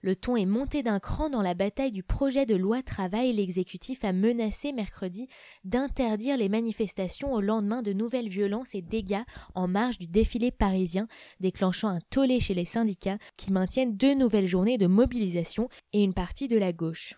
Le ton est monté d'un cran dans la bataille du projet de loi travail. L'exécutif a menacé mercredi d'interdire les manifestations au lendemain de nouvelles violences et dégâts en marge du défilé parisien, déclenchant un tollé chez les syndicats qui maintiennent deux nouvelles journées de mobilisation et une partie de la gauche.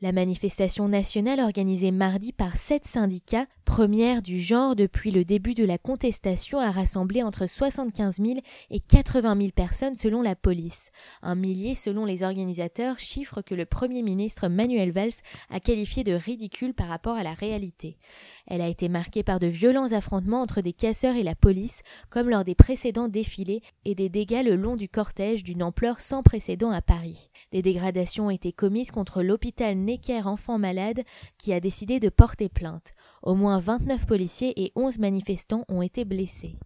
La manifestation nationale organisée mardi par sept syndicats, première du genre depuis le début de la contestation, a rassemblé entre 75 000 et 80 000 personnes selon la police. Un millier selon les organisateurs, chiffre que le Premier ministre Manuel Valls a qualifié de ridicule par rapport à la réalité. Elle a été marquée par de violents affrontements entre des casseurs et la police, comme lors des précédents défilés, et des dégâts le long du cortège d'une ampleur sans précédent à Paris. Des dégradations ont été commises contre l'hôpital Necker enfant malade qui a décidé de porter plainte. Au moins 29 policiers et 11 manifestants ont été blessés.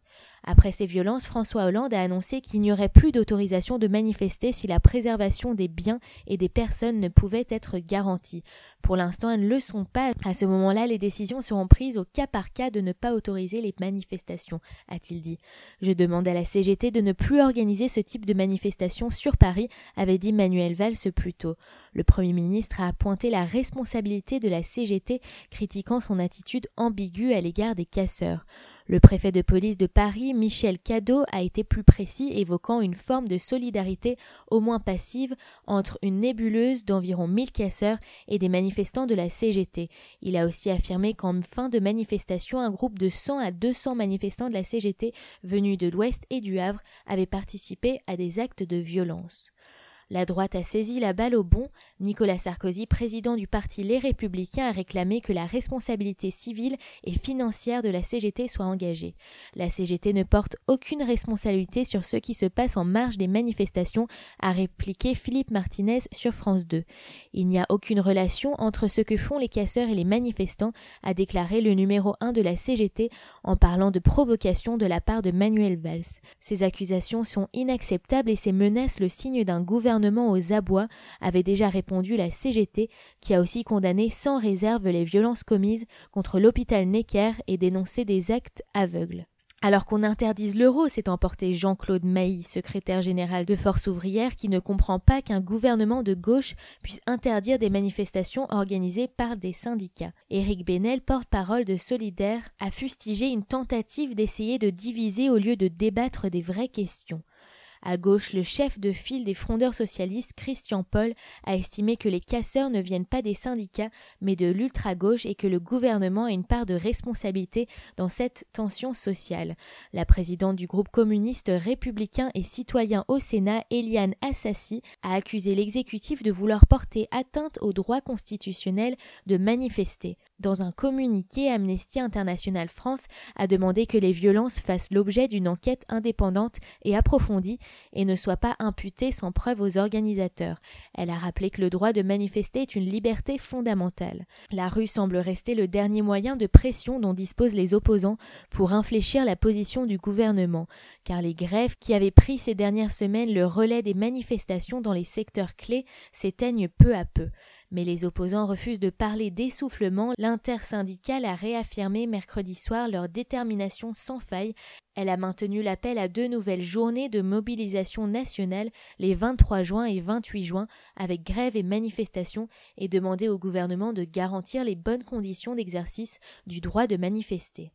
Après ces violences, François Hollande a annoncé qu'il n'y aurait plus d'autorisation de manifester si la préservation des biens et des personnes ne pouvait être garantie. Pour l'instant, elles ne le sont pas. À ce moment-là, les décisions seront prises au cas par cas de ne pas autoriser les manifestations, a-t-il dit. Je demande à la CGT de ne plus organiser ce type de manifestation sur Paris, avait dit Manuel Valls plus tôt. Le Premier ministre a pointé la responsabilité de la CGT, critiquant son attitude ambiguë à l'égard des casseurs. Le préfet de police de Paris, Michel Cadot, a été plus précis, évoquant une forme de solidarité au moins passive entre une nébuleuse d'environ 1000 casseurs et des manifestants de la CGT. Il a aussi affirmé qu'en fin de manifestation, un groupe de 100 à 200 manifestants de la CGT venus de l'Ouest et du Havre avaient participé à des actes de violence. La droite a saisi la balle au bon. Nicolas Sarkozy, président du parti Les Républicains, a réclamé que la responsabilité civile et financière de la CGT soit engagée. La CGT ne porte aucune responsabilité sur ce qui se passe en marge des manifestations, a répliqué Philippe Martinez sur France 2. Il n'y a aucune relation entre ce que font les casseurs et les manifestants, a déclaré le numéro 1 de la CGT en parlant de provocation de la part de Manuel Valls. Ces accusations sont inacceptables et ces menaces le signe d'un aux abois avait déjà répondu la CGT, qui a aussi condamné sans réserve les violences commises contre l'hôpital Necker et dénoncé des actes aveugles. Alors qu'on interdise l'euro, s'est emporté Jean-Claude Mailly, secrétaire général de Force ouvrière, qui ne comprend pas qu'un gouvernement de gauche puisse interdire des manifestations organisées par des syndicats. Éric Benel, porte-parole de Solidaire, a fustigé une tentative d'essayer de diviser au lieu de débattre des vraies questions. À gauche, le chef de file des frondeurs socialistes, Christian Paul, a estimé que les casseurs ne viennent pas des syndicats, mais de l'ultra-gauche et que le gouvernement a une part de responsabilité dans cette tension sociale. La présidente du groupe communiste républicain et citoyen au Sénat, Eliane Assassi, a accusé l'exécutif de vouloir porter atteinte au droit constitutionnel de manifester. Dans un communiqué, Amnesty International France a demandé que les violences fassent l'objet d'une enquête indépendante et approfondie et ne soit pas imputée sans preuve aux organisateurs. Elle a rappelé que le droit de manifester est une liberté fondamentale. La rue semble rester le dernier moyen de pression dont disposent les opposants pour infléchir la position du gouvernement, car les grèves qui avaient pris ces dernières semaines le relais des manifestations dans les secteurs clés s'éteignent peu à peu. Mais les opposants refusent de parler d'essoufflement. L'intersyndicale a réaffirmé mercredi soir leur détermination sans faille. Elle a maintenu l'appel à deux nouvelles journées de mobilisation nationale les 23 juin et 28 juin avec grève et manifestation et demandé au gouvernement de garantir les bonnes conditions d'exercice du droit de manifester.